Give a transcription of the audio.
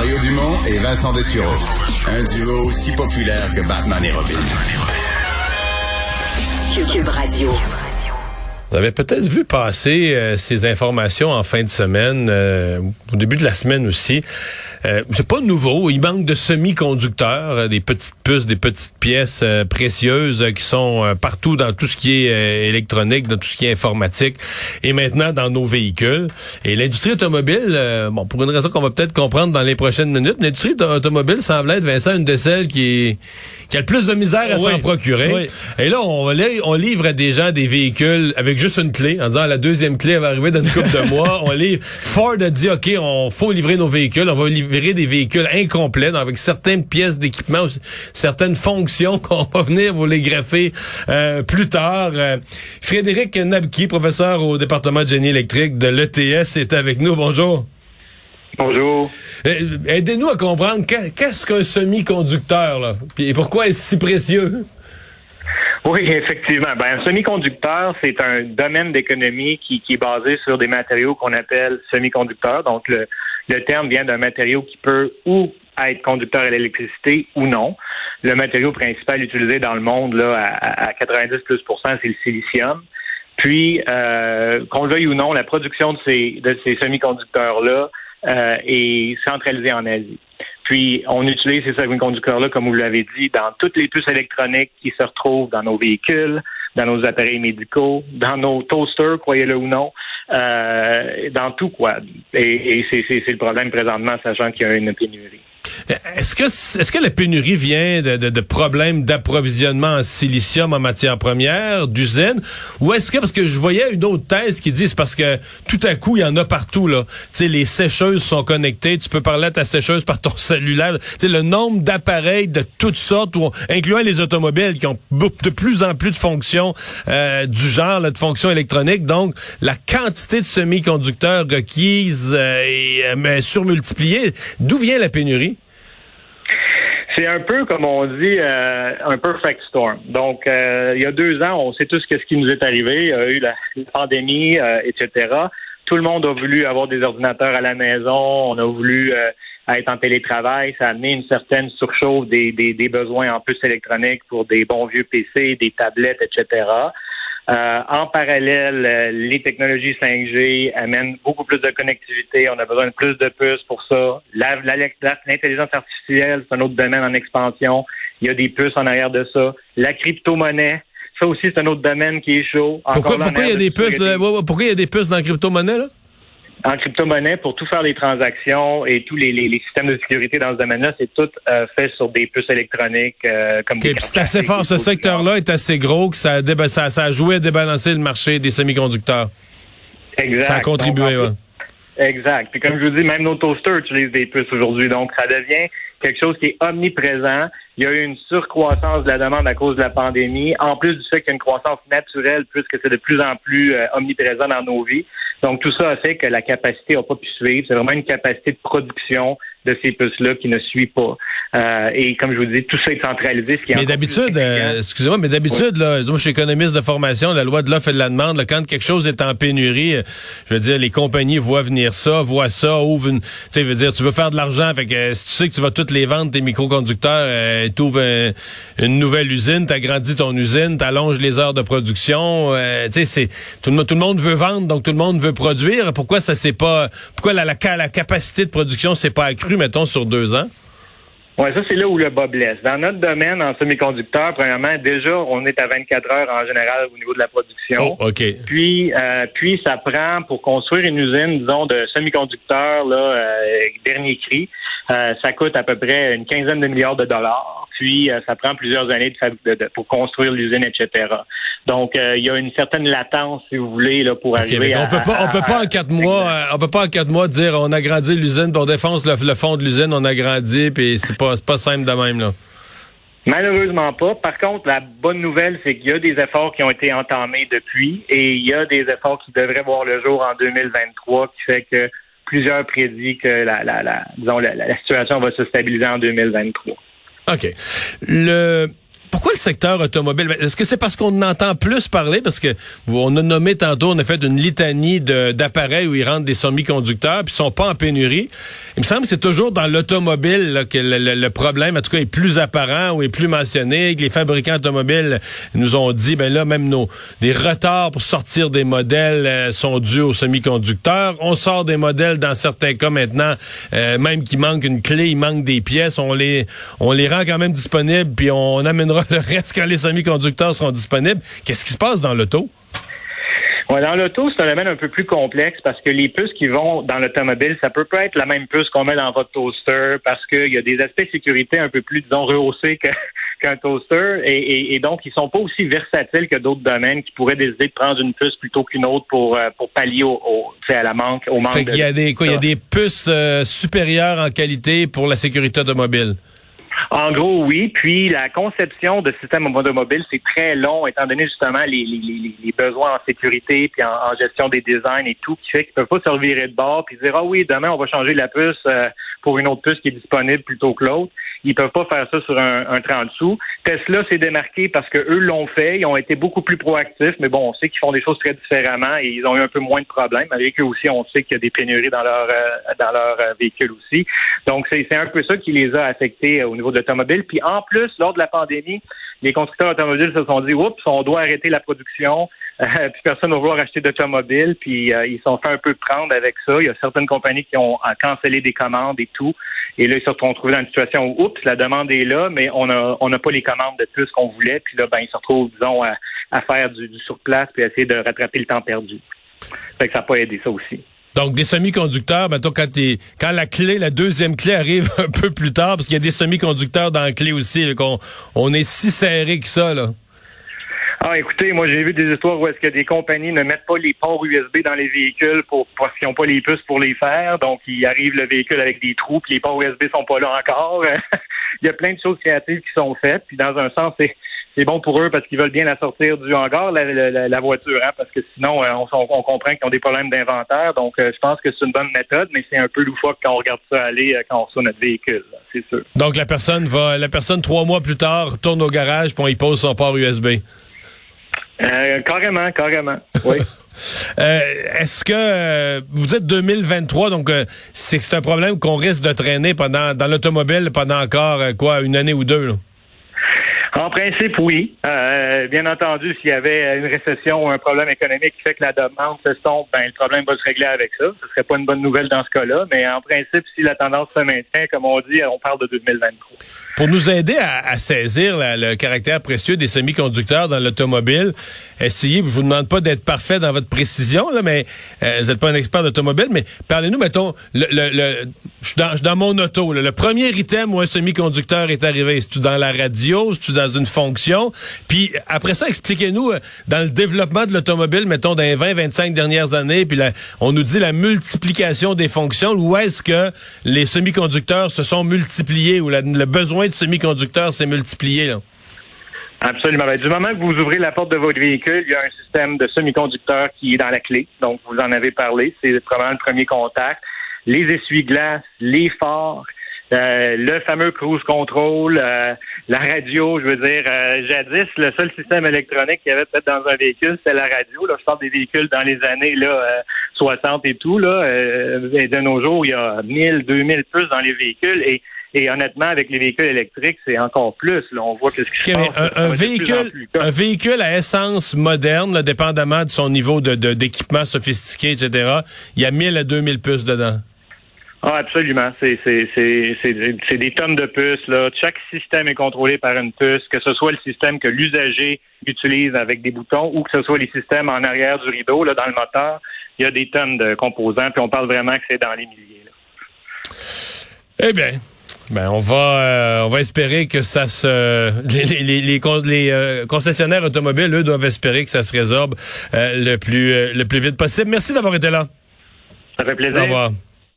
Mario Dumont et Vincent Dessureau. Un duo aussi populaire que Batman et Robin. Cube Radio. Vous avez peut-être vu passer euh, ces informations en fin de semaine, euh, au début de la semaine aussi. Euh, c'est pas nouveau. Il manque de semi-conducteurs, euh, des petites puces, des petites pièces précieuses qui sont partout dans tout ce qui est électronique, dans tout ce qui est informatique, et maintenant dans nos véhicules. Et l'industrie automobile, bon, pour une raison qu'on va peut-être comprendre dans les prochaines minutes, l'industrie automobile semble être, Vincent, une de celles qui, qui a le plus de misère à s'en procurer. Et là, on, on livre à des gens des véhicules avec juste une clé, en disant la deuxième clé va arriver dans une couple de mois. On livre. Ford a dit, OK, on faut livrer nos véhicules. On va livrer des véhicules incomplets, avec certaines pièces d'équipement, certaines fonctions qu'on va venir vous les greffer euh, plus tard. Euh, Frédéric Nabki, professeur au département de génie électrique de l'ETS, est avec nous. Bonjour. Bonjour. Euh, aidez-nous à comprendre qu'est-ce qu'un semi-conducteur, là, et pourquoi est-ce si précieux? Oui, effectivement. Ben, un semi-conducteur, c'est un domaine d'économie qui, est basé sur des matériaux qu'on appelle semi-conducteurs. Donc, le, terme vient d'un matériau qui peut ou être conducteur à l'électricité ou non. Le matériau principal utilisé dans le monde, là, à, 90 plus c'est le silicium. Puis, euh, qu'on le veuille ou non, la production de ces, de ces semi-conducteurs-là euh, est centralisée en Asie. Puis, on utilise ces semi-conducteurs-là, comme vous l'avez dit, dans toutes les puces électroniques qui se retrouvent dans nos véhicules, dans nos appareils médicaux, dans nos toasters, croyez-le ou non, euh, dans tout, quoi. Et, et c'est le problème présentement, sachant qu'il y a une pénurie. Est-ce que est-ce que la pénurie vient de, de, problèmes d'approvisionnement en silicium en matière première d'usine? Ou est-ce que parce que je voyais une autre thèse qui dit c'est parce que tout à coup il y en a partout là. Tu sais les sécheuses sont connectées, tu peux parler à ta sécheuse par ton cellulaire. Tu le nombre d'appareils de toutes sortes incluant les automobiles qui ont de plus en plus de fonctions euh, du genre de fonctions électroniques donc la quantité de semi-conducteurs requises euh, est euh, surmultipliée. D'où vient la pénurie? C'est un peu, comme on dit, euh, un perfect storm. Donc, euh, il y a deux ans, on sait tous ce qui nous est arrivé. Il y a eu la, pandémie, euh, etc. Tout le monde a voulu avoir des ordinateurs à la maison. On a voulu être en télétravail. Ça a amené une certaine surchauffe des, des, des besoins en plus électroniques pour des bons vieux PC, des tablettes, etc. Euh, en parallèle, euh, les technologies 5G amènent beaucoup plus de connectivité. On a besoin de plus de puces pour ça. L'intelligence artificielle, c'est un autre domaine en expansion. Il y a des puces en arrière de ça. La crypto-monnaie, ça aussi, c'est un autre domaine qui est chaud. pourquoi, il y a des puces, euh, pourquoi il y a des puces dans la crypto-monnaie, là? En crypto-monnaie pour tout faire les transactions et tous les, les, systèmes de sécurité dans ce domaine-là, c'est tout euh, fait sur des puces électroniques euh, comme okay, C'est assez fort. Ce secteur-là est assez gros que ça a, ça, ça a joué à débalancer le marché des semi-conducteurs. Exact. Ça a contribué, oui. Exact. Puis comme je vous dis, même nos toasters utilisent des puces aujourd'hui. Donc, ça devient quelque chose qui est omniprésent. Il y a eu une surcroissance de la demande à cause de la pandémie, en plus du fait qu'il y a une croissance naturelle puisque c'est de plus en plus euh, omniprésent dans nos vies. Donc, tout ça a fait que la capacité n'a pas pu suivre. C'est vraiment une capacité de production de ces puces-là qui ne suit pas. Euh, et comme je vous dis, tout ça est centralisé. Ce qui mais d'habitude, euh, excusez-moi, mais d'habitude, là, moi, je suis économiste de formation, la loi de l'offre et de la demande, là, quand quelque chose est en pénurie, euh, je veux dire, les compagnies voient venir ça, voient ça, ouvrent une, tu sais, veux dire, tu veux faire de l'argent, fait que si tu sais que tu vas toutes les vendre, tes microconducteurs, euh, tu ouvres une nouvelle usine, tu agrandis ton usine, tu allonges les heures de production, tu sais, c'est, tout le, tout le monde veut vendre, donc tout le monde veut produire. Pourquoi ça c'est pas, pourquoi la, la, la capacité de production s'est pas accrue, mettons, sur deux ans? Oui, ça, c'est là où le bas blesse. Dans notre domaine, en semi-conducteurs, premièrement, déjà, on est à 24 heures en général au niveau de la production. Oh, OK. Puis, euh, puis ça prend, pour construire une usine, disons, de semi-conducteurs, là, euh, dernier cri, euh, ça coûte à peu près une quinzaine de milliards de dollars puis euh, ça prend plusieurs années de, pour construire l'usine, etc. Donc, euh, il y a une certaine latence, si vous voulez, là, pour arriver on peut pas, on peut pas en quatre mois, on peut pas en quatre mois dire on a grandi l'usine, défense le, le fond de l'usine, on a grandi, puis c'est pas, pas simple de même là. Malheureusement pas. Par contre, la bonne nouvelle, c'est qu'il y a des efforts qui ont été entamés depuis et il y a des efforts qui devraient voir le jour en 2023 qui fait que plusieurs prédit que la, la, la disons, la situation va se stabiliser en 2023. OK. Le pourquoi le secteur automobile? Ben, est-ce que c'est parce qu'on en entend plus parler? Parce que on a nommé tantôt, on a fait une litanie d'appareils où ils rentrent des semi-conducteurs, puis ils sont pas en pénurie. Il me semble que c'est toujours dans l'automobile que le, problème, en tout cas, est plus apparent ou est plus mentionné, que les fabricants automobiles nous ont dit, ben là, même nos des retards pour sortir des modèles euh, sont dus aux semi-conducteurs. On sort des modèles dans certains cas maintenant, euh, même qu'il manque une clé, il manque des pièces, on les on les rend quand même disponibles, puis on amènera le reste quand les semi-conducteurs seront disponibles. Qu'est-ce qui se passe dans l'auto? Ouais, dans l'auto, c'est un domaine un peu plus complexe parce que les puces qui vont dans l'automobile, ça peut pas être la même puce qu'on met dans votre toaster parce qu'il y a des aspects de sécurité un peu plus, disons, rehaussés qu'un toaster et, donc ils sont pas aussi versatiles que d'autres domaines qui pourraient décider de prendre une puce plutôt qu'une autre pour euh, pour pallier au, à la manque au manque. il y a des quoi, il y a des puces euh, supérieures en qualité pour la sécurité automobile? En gros, oui. Puis la conception de système automobile, c'est très long, étant donné justement les, les, besoins en sécurité puis en, gestion des designs et tout, qui fait qu'ils peuvent pas se revirer de bord puis dire ah oui, demain on va changer la puce euh, pour une autre puce qui est disponible plutôt que l'autre. Ils peuvent pas faire ça sur un, un 30 sous. Tesla s'est démarqué parce que eux l'ont fait. Ils ont été beaucoup plus proactifs, mais bon, on sait qu'ils font des choses très différemment et ils ont eu un peu moins de problèmes. Avec eux aussi, on sait qu'il y a des pénuries dans leur euh, dans leur euh, véhicule aussi. Donc c'est un peu ça qui les a affectés au niveau de l'automobile. Puis en plus, lors de la pandémie, les constructeurs automobiles se sont dit oups, on doit arrêter la production. Euh, puis personne ne va vouloir acheter d'automobile, puis euh, ils sont fait un peu prendre avec ça. Il y a certaines compagnies qui ont cancellé des commandes et tout. Et là, ils se sont retrouvés dans une situation où, oups, la demande est là, mais on n'a on pas les commandes de plus qu'on voulait. Puis là, ben, ils se retrouvent, disons, à, faire du, du surplace puis à essayer de rattraper le temps perdu. Fait que ça n'a pas aidé ça aussi. Donc, des semi-conducteurs, maintenant, quand, quand la clé, la deuxième clé arrive un peu plus tard, parce qu'il y a des semi-conducteurs dans la clé aussi, qu'on on est si serré que ça, là. Ah, écoutez, moi j'ai vu des histoires où est-ce que des compagnies ne mettent pas les ports USB dans les véhicules pour parce qu'ils n'ont pas les puces pour les faire, donc il arrive le véhicule avec des trous, puis les ports USB sont pas là encore. il y a plein de choses créatives qui sont faites, puis dans un sens, c'est c'est bon pour eux parce qu'ils veulent bien la sortir du hangar, la, voiture, hein, parce que sinon, euh, on, comprend qu'ils ont des problèmes d'inventaire. Donc, euh, je pense que c'est une bonne méthode, mais c'est un peu loufoque quand on regarde ça aller euh, quand on reçoit notre véhicule, c'est sûr. Donc, la personne va, la personne, trois mois plus tard, tourne au garage puis on y pose son port USB. Euh, carrément, carrément. Oui. Euh, est-ce que euh, vous êtes 2023, donc c'est c'est un problème qu'on risque de traîner pendant dans l'automobile pendant encore quoi une année ou deux? Là? En principe, oui. Euh, bien entendu, s'il y avait une récession ou un problème économique qui fait que la demande se tombe, ben, le problème va se régler avec ça. Ce serait pas une bonne nouvelle dans ce cas-là. Mais en principe, si la tendance se maintient, comme on dit, on parle de 2023. Pour nous aider à, saisir le caractère précieux des semi-conducteurs dans l'automobile, essayez, je vous demande pas d'être parfait dans votre précision, là, mais euh, vous n'êtes pas un expert d'automobile, mais parlez-nous, mettons, le, le, je, suis dans, mon auto, le premier item où un semi-conducteur est arrivé, c'est-tu dans la radio, c'est-tu dans une fonction. Puis après ça, expliquez-nous, euh, dans le développement de l'automobile, mettons, dans les 20-25 dernières années, puis on nous dit la multiplication des fonctions, où est-ce que les semi-conducteurs se sont multipliés, ou le besoin de semi-conducteurs s'est multiplié? Absolument. Ben, du moment que vous ouvrez la porte de votre véhicule, il y a un système de semi-conducteurs qui est dans la clé. Donc, vous en avez parlé. C'est probablement le premier contact. Les essuie-glaces, les phares, euh, le fameux cruise control, euh, la radio, je veux dire, euh, jadis, le seul système électronique qu'il y avait peut-être dans un véhicule, c'était la radio. Là, je parle des véhicules dans les années là, 60 et tout. Là, et de nos jours, il y a 1000, 2000 plus dans les véhicules. Et et honnêtement, avec les véhicules électriques, c'est encore plus. Là, on voit que ce qui se passe. Un, véhicule, un véhicule à essence moderne, dépendamment de son niveau de, d'équipement sophistiqué, etc., il y a 1000 à 2000 puces dedans. Ah, absolument. C'est, c'est, c'est, c'est, des tonnes de puces. Là. Chaque système est contrôlé par une puce, que ce soit le système que l'usager utilise avec des boutons ou que ce soit les systèmes en arrière du rideau, là, dans le moteur. Il y a des tonnes de composants, puis on parle vraiment que c'est dans les milliers. Eh bien, ben on va euh, on va espérer que ça se les les, les, les euh, concessionnaires automobiles eux doivent espérer que ça se résorbe euh, le plus le plus vite possible. Merci d'avoir été là. Ça fait plaisir. Au revoir.